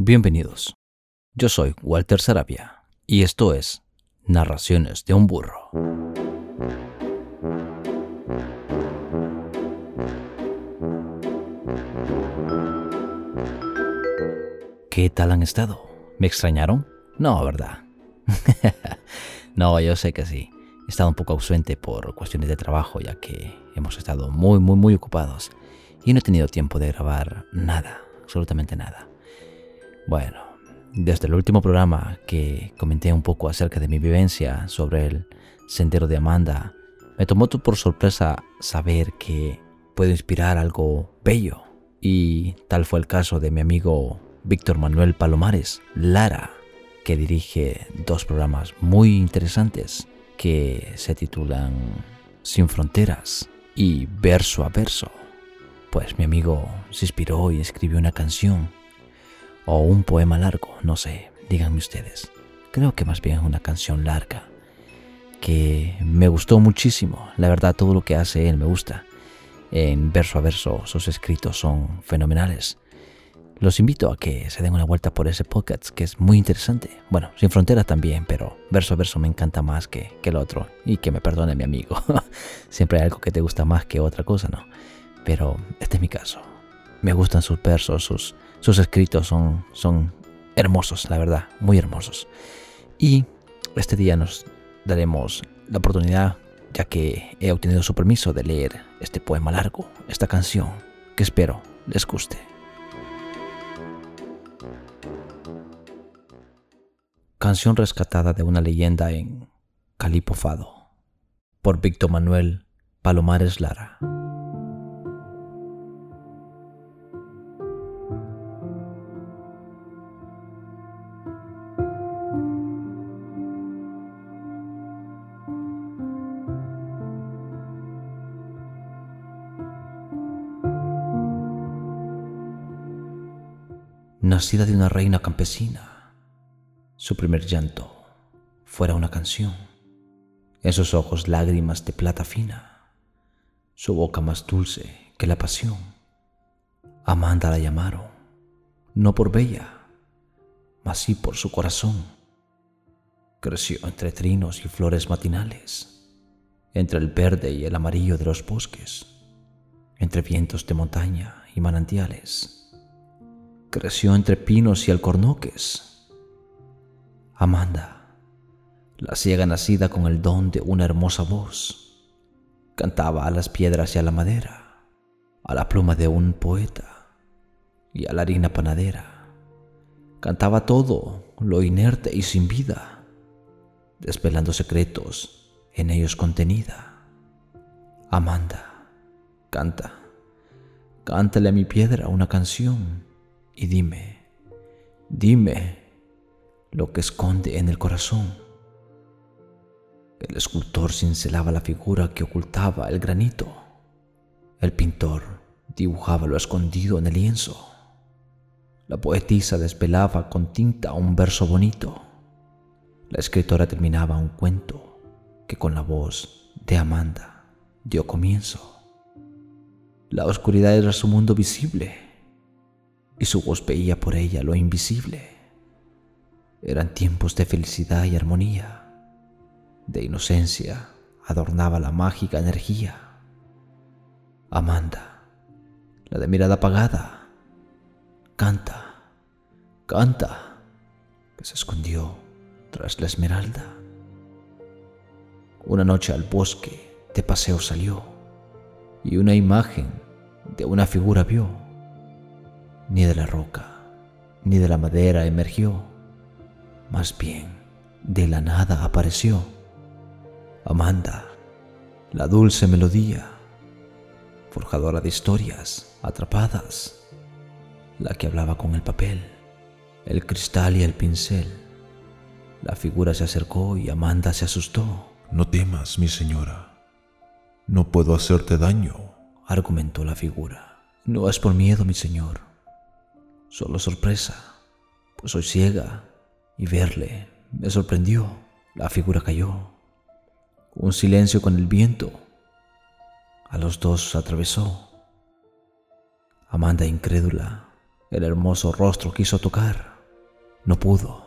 Bienvenidos. Yo soy Walter Sarabia y esto es Narraciones de un burro. ¿Qué tal han estado? ¿Me extrañaron? No, ¿verdad? no, yo sé que sí. He estado un poco ausente por cuestiones de trabajo, ya que hemos estado muy, muy, muy ocupados y no he tenido tiempo de grabar nada, absolutamente nada. Bueno, desde el último programa que comenté un poco acerca de mi vivencia sobre el sendero de Amanda, me tomó por sorpresa saber que puedo inspirar algo bello. Y tal fue el caso de mi amigo Víctor Manuel Palomares, Lara, que dirige dos programas muy interesantes que se titulan Sin Fronteras y Verso a Verso. Pues mi amigo se inspiró y escribió una canción o un poema largo, no sé, díganme ustedes. Creo que más bien es una canción larga que me gustó muchísimo. La verdad, todo lo que hace él me gusta. En verso a verso, sus escritos son fenomenales. Los invito a que se den una vuelta por ese podcast que es muy interesante. Bueno, sin fronteras también, pero verso a verso me encanta más que, que el otro. Y que me perdone mi amigo. Siempre hay algo que te gusta más que otra cosa, ¿no? Pero este es mi caso. Me gustan sus versos, sus, sus escritos son, son hermosos, la verdad, muy hermosos. Y este día nos daremos la oportunidad, ya que he obtenido su permiso de leer este poema largo, esta canción, que espero les guste. Canción rescatada de una leyenda en Calipofado por Víctor Manuel Palomares Lara. Nacida de una reina campesina su primer llanto fuera una canción, en sus ojos lágrimas de plata fina, su boca más dulce que la pasión. Amanda la llamaron, no por bella, mas sí por su corazón. Creció entre trinos y flores matinales, entre el verde y el amarillo de los bosques, entre vientos de montaña y manantiales. Creció entre pinos y alcornoques, Amanda, la ciega nacida con el don de una hermosa voz, cantaba a las piedras y a la madera, a la pluma de un poeta y a la harina panadera. Cantaba todo lo inerte y sin vida, desvelando secretos en ellos contenida. Amanda, canta, cántale a mi piedra una canción y dime, dime lo que esconde en el corazón. El escultor cincelaba la figura que ocultaba el granito. El pintor dibujaba lo escondido en el lienzo. La poetisa despelaba con tinta un verso bonito. La escritora terminaba un cuento que con la voz de Amanda dio comienzo. La oscuridad era su mundo visible y su voz veía por ella lo invisible. Eran tiempos de felicidad y armonía, de inocencia adornaba la mágica energía. Amanda, la de mirada apagada, canta, canta, que se escondió tras la esmeralda. Una noche al bosque de paseo salió y una imagen de una figura vio. Ni de la roca, ni de la madera emergió más bien, de la nada apareció Amanda, la dulce melodía, forjadora de historias atrapadas, la que hablaba con el papel, el cristal y el pincel. La figura se acercó y Amanda se asustó. No temas, mi señora. No puedo hacerte daño, argumentó la figura. No es por miedo, mi señor. Solo sorpresa, pues soy ciega y verle me sorprendió. La figura cayó. Un silencio con el viento. A los dos atravesó. Amanda incrédula, el hermoso rostro quiso tocar. No pudo.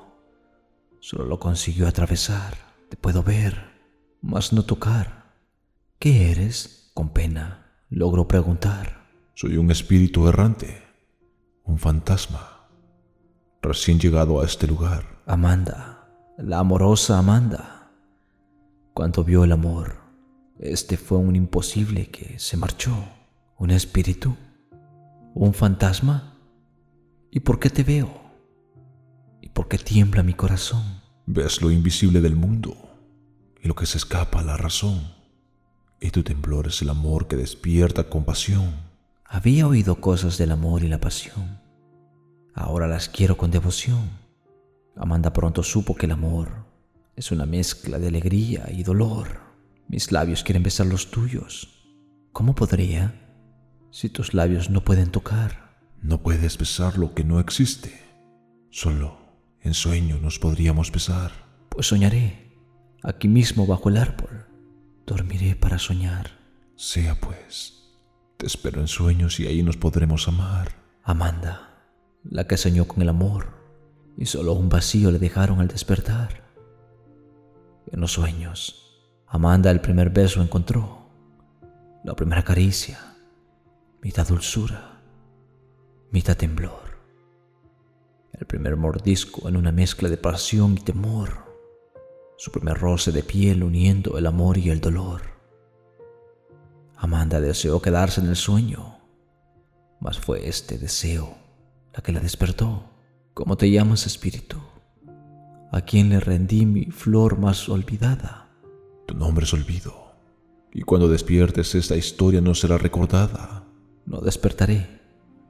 Solo lo consiguió atravesar. Te puedo ver, mas no tocar. ¿Qué eres? Con pena, logró preguntar. Soy un espíritu errante, un fantasma, recién llegado a este lugar. Amanda, la amorosa Amanda. Cuando vio el amor, este fue un imposible que se marchó, un espíritu, un fantasma. ¿Y por qué te veo? ¿Y por qué tiembla mi corazón? Ves lo invisible del mundo y lo que se escapa a la razón. Y tu temblor es el amor que despierta compasión. Había oído cosas del amor y la pasión. Ahora las quiero con devoción. Amanda pronto supo que el amor es una mezcla de alegría y dolor. Mis labios quieren besar los tuyos. ¿Cómo podría si tus labios no pueden tocar? No puedes besar lo que no existe. Solo en sueño nos podríamos besar. Pues soñaré, aquí mismo bajo el árbol. Dormiré para soñar. Sea pues. Te espero en sueños y ahí nos podremos amar. Amanda, la que soñó con el amor y solo un vacío le dejaron al despertar. En los sueños Amanda el primer beso encontró, la primera caricia, mitad dulzura, mitad temblor. El primer mordisco en una mezcla de pasión y temor, su primer roce de piel uniendo el amor y el dolor. Amanda deseó quedarse en el sueño, mas fue este deseo la que la despertó. ¿Cómo te llamas, espíritu? ¿A quién le rendí mi flor más olvidada? Tu nombre es olvido, y cuando despiertes esta historia no será recordada. No despertaré,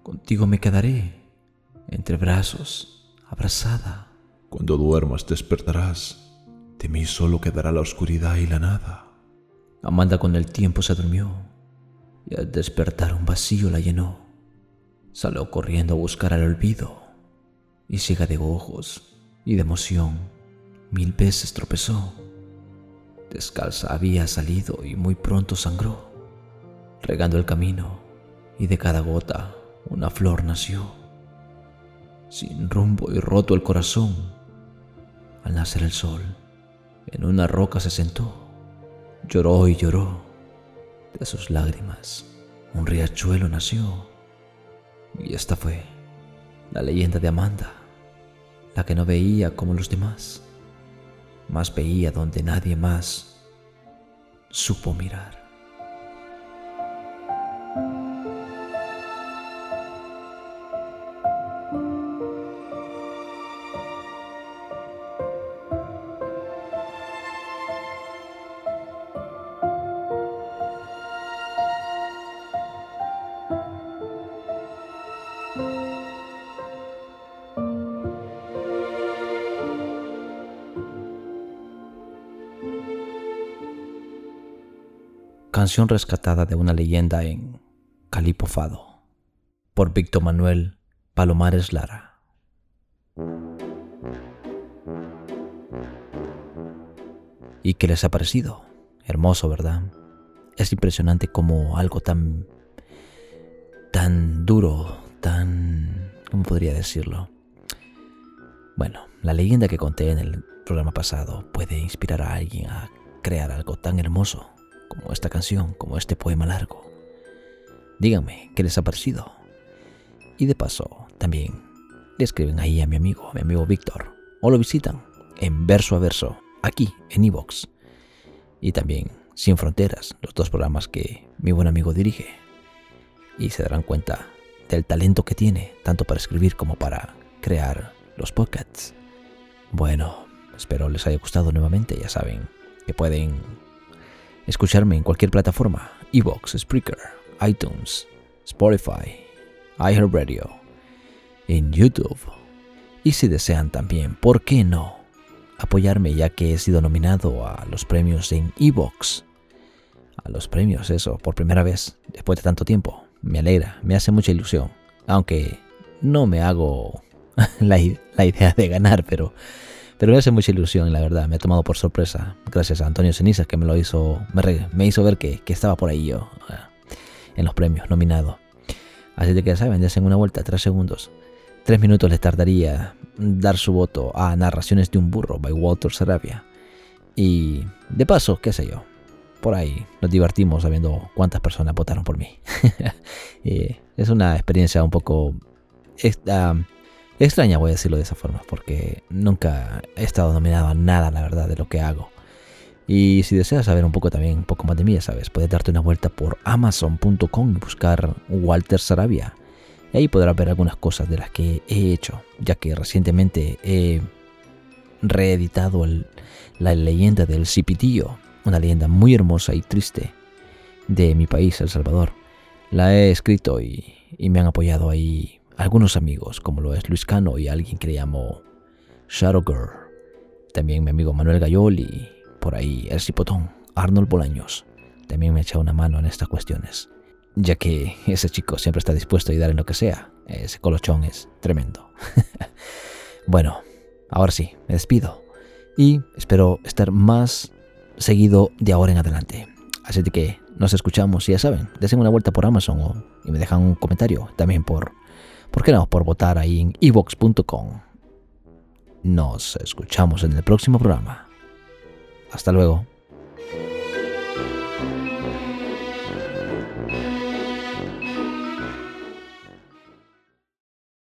contigo me quedaré, entre brazos, abrazada. Cuando duermas despertarás, de mí solo quedará la oscuridad y la nada. Amanda con el tiempo se durmió, y al despertar un vacío la llenó. Salió corriendo a buscar al olvido, y ciega de ojos y de emoción, mil veces tropezó. Descalza había salido y muy pronto sangró, regando el camino, y de cada gota una flor nació. Sin rumbo y roto el corazón, al nacer el sol, en una roca se sentó, lloró y lloró. De sus lágrimas un riachuelo nació. Y esta fue la leyenda de Amanda, la que no veía como los demás más veía donde nadie más supo mirar. Canción rescatada de una leyenda en Calipofado por Víctor Manuel Palomares Lara. ¿Y qué les ha parecido? Hermoso, ¿verdad? Es impresionante como algo tan tan duro, tan ¿cómo podría decirlo? Bueno, la leyenda que conté en el programa pasado puede inspirar a alguien a crear algo tan hermoso como esta canción, como este poema largo. Díganme qué les ha parecido. Y de paso, también le escriben ahí a mi amigo, a mi amigo Víctor, o lo visitan en verso a verso, aquí en Evox. Y también Sin Fronteras, los dos programas que mi buen amigo dirige. Y se darán cuenta del talento que tiene, tanto para escribir como para crear los podcasts. Bueno, espero les haya gustado nuevamente, ya saben que pueden escucharme en cualquier plataforma, Evox, Spreaker, iTunes, Spotify, iHeartRadio, en YouTube. Y si desean también, ¿por qué no? Apoyarme ya que he sido nominado a los premios en Evox. A los premios, eso, por primera vez, después de tanto tiempo. Me alegra, me hace mucha ilusión. Aunque no me hago la, la idea de ganar, pero pero me hace mucha ilusión, la verdad. Me ha tomado por sorpresa. Gracias a Antonio Ceniza que me lo hizo, me, hizo ver que, estaba por ahí yo, en los premios, nominado. Así que ya saben, en una vuelta, tres segundos. tres minutos le tardaría dar su voto a Narraciones de un burro by Walter Sarabia. Y de paso, qué sé yo, por ahí nos divertimos sabiendo cuántas personas votaron por mí. es una experiencia un poco extraña, voy a decirlo de esa forma, porque nunca he estado nominado a nada, la verdad, de lo que hago. Y si deseas saber un poco también, un poco más de mí, sabes, puedes darte una vuelta por amazon.com y buscar Walter Sarabia. Y ahí podrás ver algunas cosas de las que he hecho, ya que recientemente he reeditado la leyenda del Cipitillo, una leyenda muy hermosa y triste de mi país, El Salvador. La he escrito y, me han apoyado ahí algunos amigos, como lo es Luis Cano y alguien que le llamo Shadow Girl. También mi amigo Manuel Gayoli, por ahí el Cipotón, Arnold Bolaños. También me ha echado una mano en estas cuestiones, ya que ese chico siempre está dispuesto a ayudar en lo que sea. Ese colochón es tremendo. bueno, ahora sí, me despido y espero estar más seguido de ahora en adelante. Así que nos escuchamos y ya saben, desen una vuelta por Amazon o, y me dejan un comentario también por, ¿por qué no? Por votar ahí en evox.com. Nos escuchamos en el próximo programa. Hasta luego.